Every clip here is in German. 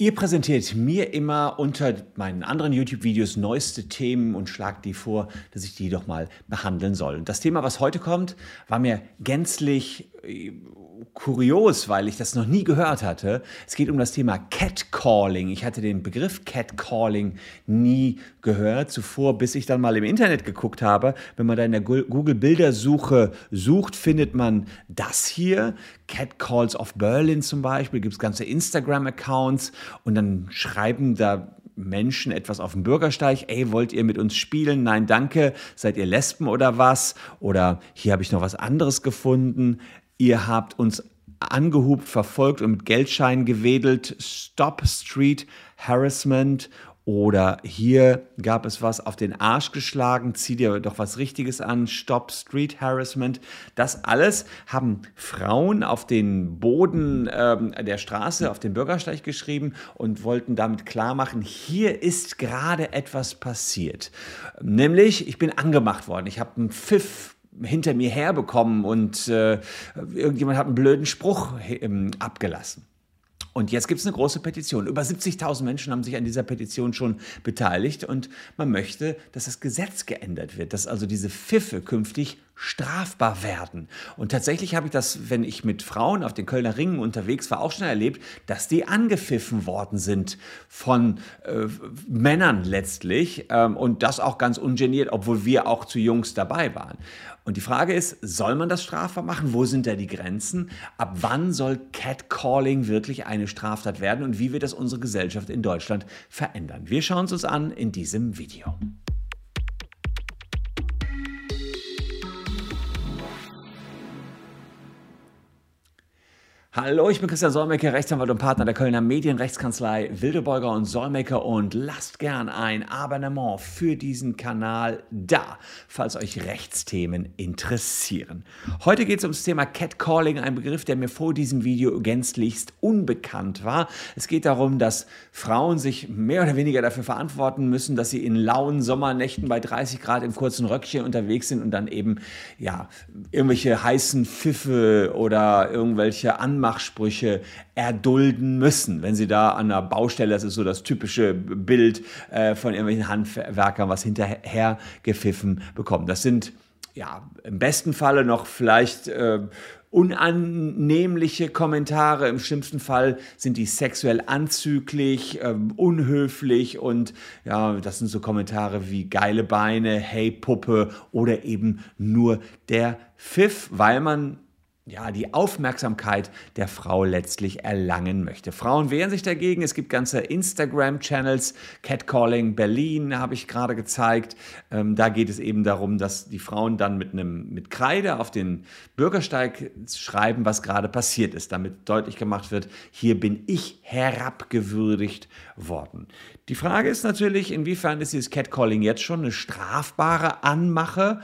Ihr präsentiert mir immer unter meinen anderen YouTube-Videos neueste Themen und schlagt die vor, dass ich die doch mal behandeln soll. Und das Thema, was heute kommt, war mir gänzlich äh, kurios, weil ich das noch nie gehört hatte. Es geht um das Thema Catcalling. Ich hatte den Begriff Catcalling nie gehört zuvor, bis ich dann mal im Internet geguckt habe. Wenn man da in der Google-Bildersuche sucht, findet man das hier. Catcalls of Berlin zum Beispiel, gibt es ganze Instagram-Accounts und dann schreiben da Menschen etwas auf dem Bürgersteig, ey, wollt ihr mit uns spielen? Nein, danke. Seid ihr Lesben oder was? Oder hier habe ich noch was anderes gefunden. Ihr habt uns angehubt, verfolgt und mit Geldscheinen gewedelt. Stop Street Harassment oder hier gab es was auf den Arsch geschlagen, zieh dir doch was Richtiges an, Stop Street Harassment. Das alles haben Frauen auf den Boden äh, der Straße, auf den Bürgersteig geschrieben und wollten damit klar machen, hier ist gerade etwas passiert. Nämlich, ich bin angemacht worden. Ich habe einen Pfiff hinter mir herbekommen und äh, irgendjemand hat einen blöden Spruch äh, abgelassen. Und jetzt gibt es eine große Petition. Über 70.000 Menschen haben sich an dieser Petition schon beteiligt und man möchte, dass das Gesetz geändert wird, dass also diese Pfiffe künftig strafbar werden. Und tatsächlich habe ich das, wenn ich mit Frauen auf den Kölner Ringen unterwegs war, auch schon erlebt, dass die angepfiffen worden sind von äh, Männern letztlich ähm, und das auch ganz ungeniert, obwohl wir auch zu Jungs dabei waren. Und die Frage ist, soll man das strafbar machen? Wo sind da die Grenzen? Ab wann soll Catcalling wirklich eine Straftat werden und wie wird das unsere Gesellschaft in Deutschland verändern? Wir schauen es uns an in diesem Video. Hallo, ich bin Christian Solmecke, Rechtsanwalt und Partner der Kölner Medienrechtskanzlei Wildebeuger und Solmecke und lasst gern ein Abonnement für diesen Kanal da, falls euch Rechtsthemen interessieren. Heute geht es ums Thema Catcalling, ein Begriff, der mir vor diesem Video gänzlichst unbekannt war. Es geht darum, dass Frauen sich mehr oder weniger dafür verantworten müssen, dass sie in lauen Sommernächten bei 30 Grad im kurzen Röckchen unterwegs sind und dann eben ja irgendwelche heißen Pfiffe oder irgendwelche Anmerkungen Anmachsprüche erdulden müssen. Wenn sie da an einer Baustelle, das ist so das typische Bild äh, von irgendwelchen Handwerkern, was hinterher gepfiffen bekommen. Das sind ja im besten Falle noch vielleicht äh, unannehmliche Kommentare. Im schlimmsten Fall sind die sexuell anzüglich, äh, unhöflich und ja, das sind so Kommentare wie geile Beine, hey Puppe oder eben nur der Pfiff, weil man ja, die Aufmerksamkeit der Frau letztlich erlangen möchte. Frauen wehren sich dagegen. Es gibt ganze Instagram-Channels, Catcalling Berlin habe ich gerade gezeigt. Ähm, da geht es eben darum, dass die Frauen dann mit einem mit Kreide auf den Bürgersteig schreiben, was gerade passiert ist, damit deutlich gemacht wird, hier bin ich herabgewürdigt worden. Die Frage ist natürlich, inwiefern ist dieses Catcalling jetzt schon eine strafbare Anmache?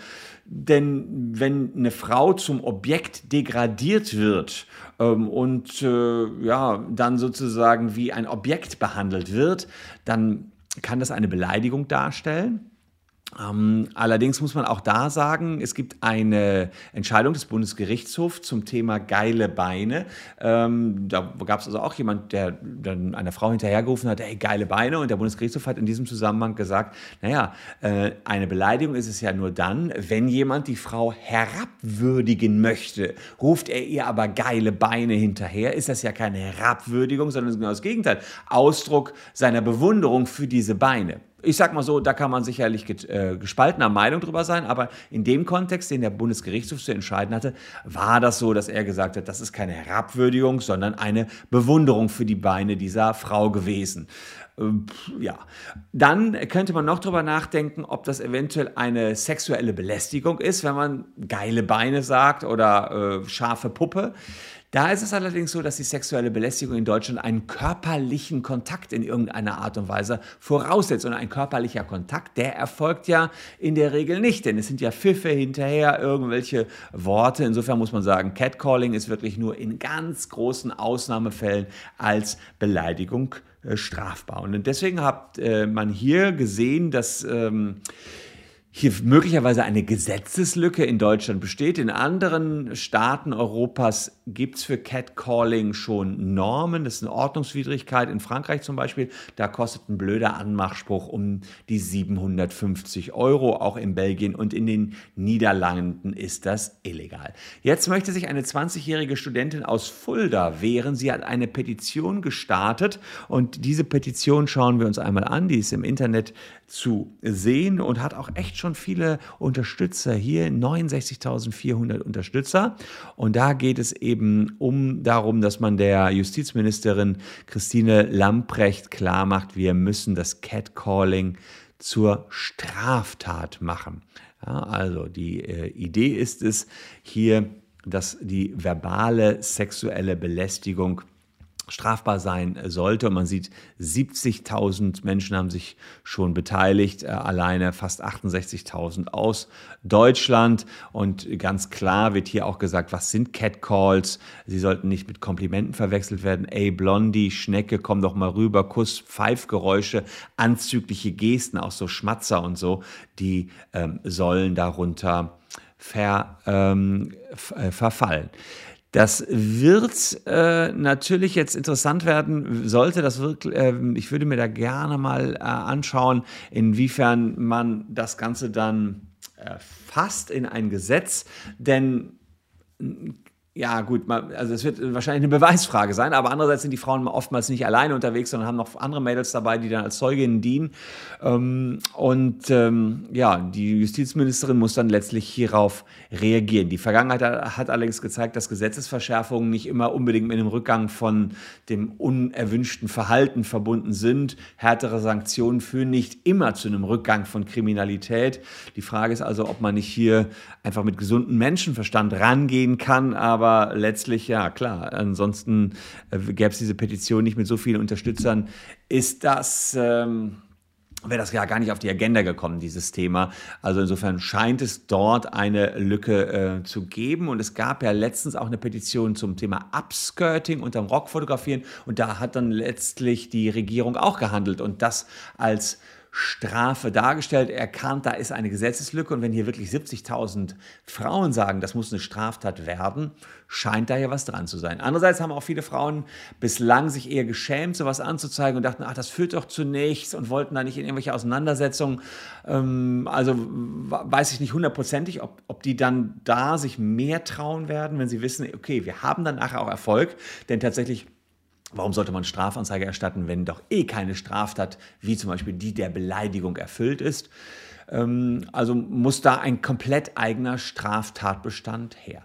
Denn wenn eine Frau zum Objekt degradiert wird ähm, und äh, ja, dann sozusagen wie ein Objekt behandelt wird, dann kann das eine Beleidigung darstellen. Ähm, allerdings muss man auch da sagen, es gibt eine Entscheidung des Bundesgerichtshofs zum Thema geile Beine. Ähm, da gab es also auch jemand, der dann einer Frau hinterhergerufen hat, hey, geile Beine. Und der Bundesgerichtshof hat in diesem Zusammenhang gesagt, naja, äh, eine Beleidigung ist es ja nur dann, wenn jemand die Frau herabwürdigen möchte. Ruft er ihr aber geile Beine hinterher, ist das ja keine Herabwürdigung, sondern genau das Gegenteil. Ausdruck seiner Bewunderung für diese Beine ich sag mal so, da kann man sicherlich äh, gespaltener Meinung drüber sein, aber in dem Kontext, den der Bundesgerichtshof zu entscheiden hatte, war das so, dass er gesagt hat, das ist keine Herabwürdigung, sondern eine Bewunderung für die Beine dieser Frau gewesen. Ähm, ja, dann könnte man noch drüber nachdenken, ob das eventuell eine sexuelle Belästigung ist, wenn man geile Beine sagt oder äh, scharfe Puppe. Da ist es allerdings so, dass die sexuelle Belästigung in Deutschland einen körperlichen Kontakt in irgendeiner Art und Weise voraussetzt. Und ein körperlicher Kontakt, der erfolgt ja in der Regel nicht, denn es sind ja Pfiffe hinterher, irgendwelche Worte. Insofern muss man sagen, Catcalling ist wirklich nur in ganz großen Ausnahmefällen als Beleidigung äh, strafbar. Und deswegen hat äh, man hier gesehen, dass ähm, hier möglicherweise eine Gesetzeslücke in Deutschland besteht. In anderen Staaten Europas gibt es für Catcalling schon Normen. Das ist eine Ordnungswidrigkeit. In Frankreich zum Beispiel, da kostet ein blöder Anmachspruch um die 750 Euro. Auch in Belgien und in den Niederlanden ist das illegal. Jetzt möchte sich eine 20-jährige Studentin aus Fulda wehren. Sie hat eine Petition gestartet und diese Petition schauen wir uns einmal an. Die ist im Internet zu sehen und hat auch echt schon viele Unterstützer hier, 69.400 Unterstützer. Und da geht es eben um darum, dass man der Justizministerin Christine Lamprecht klar macht, wir müssen das Catcalling zur Straftat machen. Ja, also die äh, Idee ist es hier, dass die verbale sexuelle Belästigung strafbar sein sollte. Und man sieht, 70.000 Menschen haben sich schon beteiligt, äh, alleine fast 68.000 aus Deutschland. Und ganz klar wird hier auch gesagt, was sind Catcalls? Sie sollten nicht mit Komplimenten verwechselt werden. Ey, Blondie, Schnecke, komm doch mal rüber, Kuss, Pfeifgeräusche, anzügliche Gesten, auch so Schmatzer und so, die ähm, sollen darunter ver, ähm, äh, verfallen. Das wird äh, natürlich jetzt interessant werden, sollte das wirklich, äh, ich würde mir da gerne mal äh, anschauen, inwiefern man das Ganze dann äh, fasst in ein Gesetz, denn ja, gut, also es wird wahrscheinlich eine Beweisfrage sein, aber andererseits sind die Frauen oftmals nicht alleine unterwegs, sondern haben noch andere Mädels dabei, die dann als Zeuginnen dienen. Ähm, und ähm, ja, die Justizministerin muss dann letztlich hierauf reagieren. Die Vergangenheit hat allerdings gezeigt, dass Gesetzesverschärfungen nicht immer unbedingt mit einem Rückgang von dem unerwünschten Verhalten verbunden sind. Härtere Sanktionen führen nicht immer zu einem Rückgang von Kriminalität. Die Frage ist also, ob man nicht hier einfach mit gesundem Menschenverstand rangehen kann, aber aber letztlich, ja klar, ansonsten äh, gäbe es diese Petition nicht mit so vielen Unterstützern. Ist das... Ähm wäre das ja gar nicht auf die Agenda gekommen, dieses Thema. Also insofern scheint es dort eine Lücke äh, zu geben. Und es gab ja letztens auch eine Petition zum Thema Upskirting unterm Rock fotografieren. Und da hat dann letztlich die Regierung auch gehandelt und das als Strafe dargestellt, erkannt, da ist eine Gesetzeslücke und wenn hier wirklich 70.000 Frauen sagen, das muss eine Straftat werden, scheint da ja was dran zu sein. Andererseits haben auch viele Frauen bislang sich eher geschämt, sowas anzuzeigen und dachten, ach, das führt doch zu nichts und wollten da nicht in irgendwelche Auseinandersetzungen. Ähm, also weiß ich nicht hundertprozentig, ob, ob die dann da sich mehr trauen werden, wenn sie wissen, okay, wir haben dann nachher auch Erfolg, denn tatsächlich Warum sollte man Strafanzeige erstatten, wenn doch eh keine Straftat, wie zum Beispiel die der Beleidigung, erfüllt ist? Ähm, also muss da ein komplett eigener Straftatbestand her.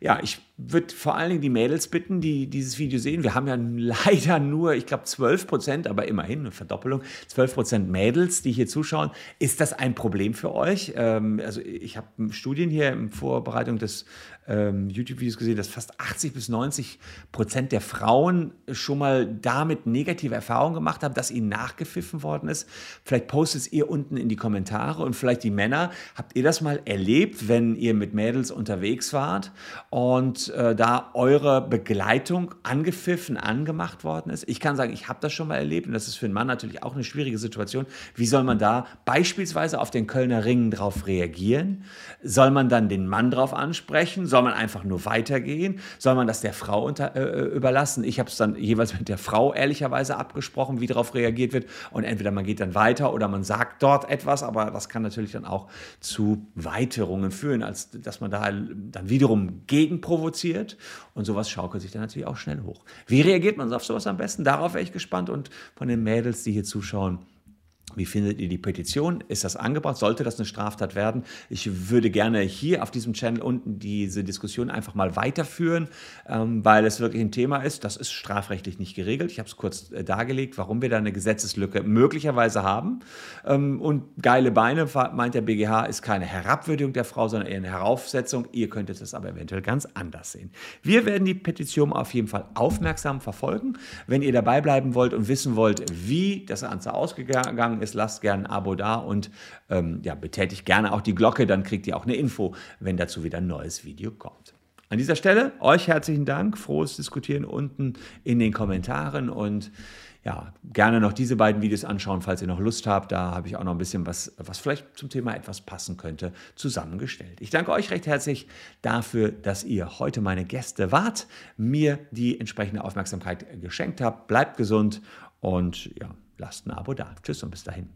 Ja, ich würde vor allen Dingen die Mädels bitten, die dieses Video sehen. Wir haben ja leider nur, ich glaube, 12 Prozent, aber immerhin eine Verdoppelung, 12 Prozent Mädels, die hier zuschauen. Ist das ein Problem für euch? Ähm, also ich habe Studien hier in Vorbereitung des ähm, YouTube-Videos gesehen, dass fast 80 bis 90 Prozent der Frauen schon mal damit negative Erfahrungen gemacht haben, dass ihnen nachgepfiffen worden ist. Vielleicht postet es ihr unten in die Kommentare und vielleicht die Männer. Habt ihr das mal erlebt, wenn ihr mit Mädels unterwegs wart und äh, da eure Begleitung angepfiffen, angemacht worden ist? Ich kann sagen, ich habe das schon mal erlebt und das ist für einen Mann natürlich auch eine schwierige Situation. Wie soll man da beispielsweise auf den Kölner Ringen drauf reagieren? Soll man dann den Mann drauf ansprechen? Soll man einfach nur weitergehen? Soll man das der Frau unter, äh, äh überlassen? Ich habe es dann jeweils mit der Frau ehrlicherweise abgesprochen, wie darauf reagiert wird. Und entweder man geht dann weiter oder man sagt dort etwas, aber das kann natürlich dann auch zu Weiterungen führen, als dass man da dann wiederum gegenprovoziert. Und sowas schaukelt sich dann natürlich auch schnell hoch. Wie reagiert man auf sowas am besten? Darauf wäre ich gespannt. Und von den Mädels, die hier zuschauen, wie findet ihr die Petition? Ist das angebracht? Sollte das eine Straftat werden? Ich würde gerne hier auf diesem Channel unten diese Diskussion einfach mal weiterführen, ähm, weil es wirklich ein Thema ist. Das ist strafrechtlich nicht geregelt. Ich habe es kurz äh, dargelegt, warum wir da eine Gesetzeslücke möglicherweise haben. Ähm, und geile Beine, meint der BGH, ist keine Herabwürdigung der Frau, sondern eher eine Heraufsetzung. Ihr könntet es aber eventuell ganz anders sehen. Wir werden die Petition auf jeden Fall aufmerksam verfolgen. Wenn ihr dabei bleiben wollt und wissen wollt, wie das Ganze ausgegangen ist, lasst gerne ein Abo da und ähm, ja, betätigt gerne auch die Glocke, dann kriegt ihr auch eine Info, wenn dazu wieder ein neues Video kommt. An dieser Stelle euch herzlichen Dank, frohes Diskutieren unten in den Kommentaren und ja, gerne noch diese beiden Videos anschauen, falls ihr noch Lust habt. Da habe ich auch noch ein bisschen was, was vielleicht zum Thema etwas passen könnte, zusammengestellt. Ich danke euch recht herzlich dafür, dass ihr heute meine Gäste wart, mir die entsprechende Aufmerksamkeit geschenkt habt. Bleibt gesund und ja, lasst ein Abo da. Tschüss und bis dahin.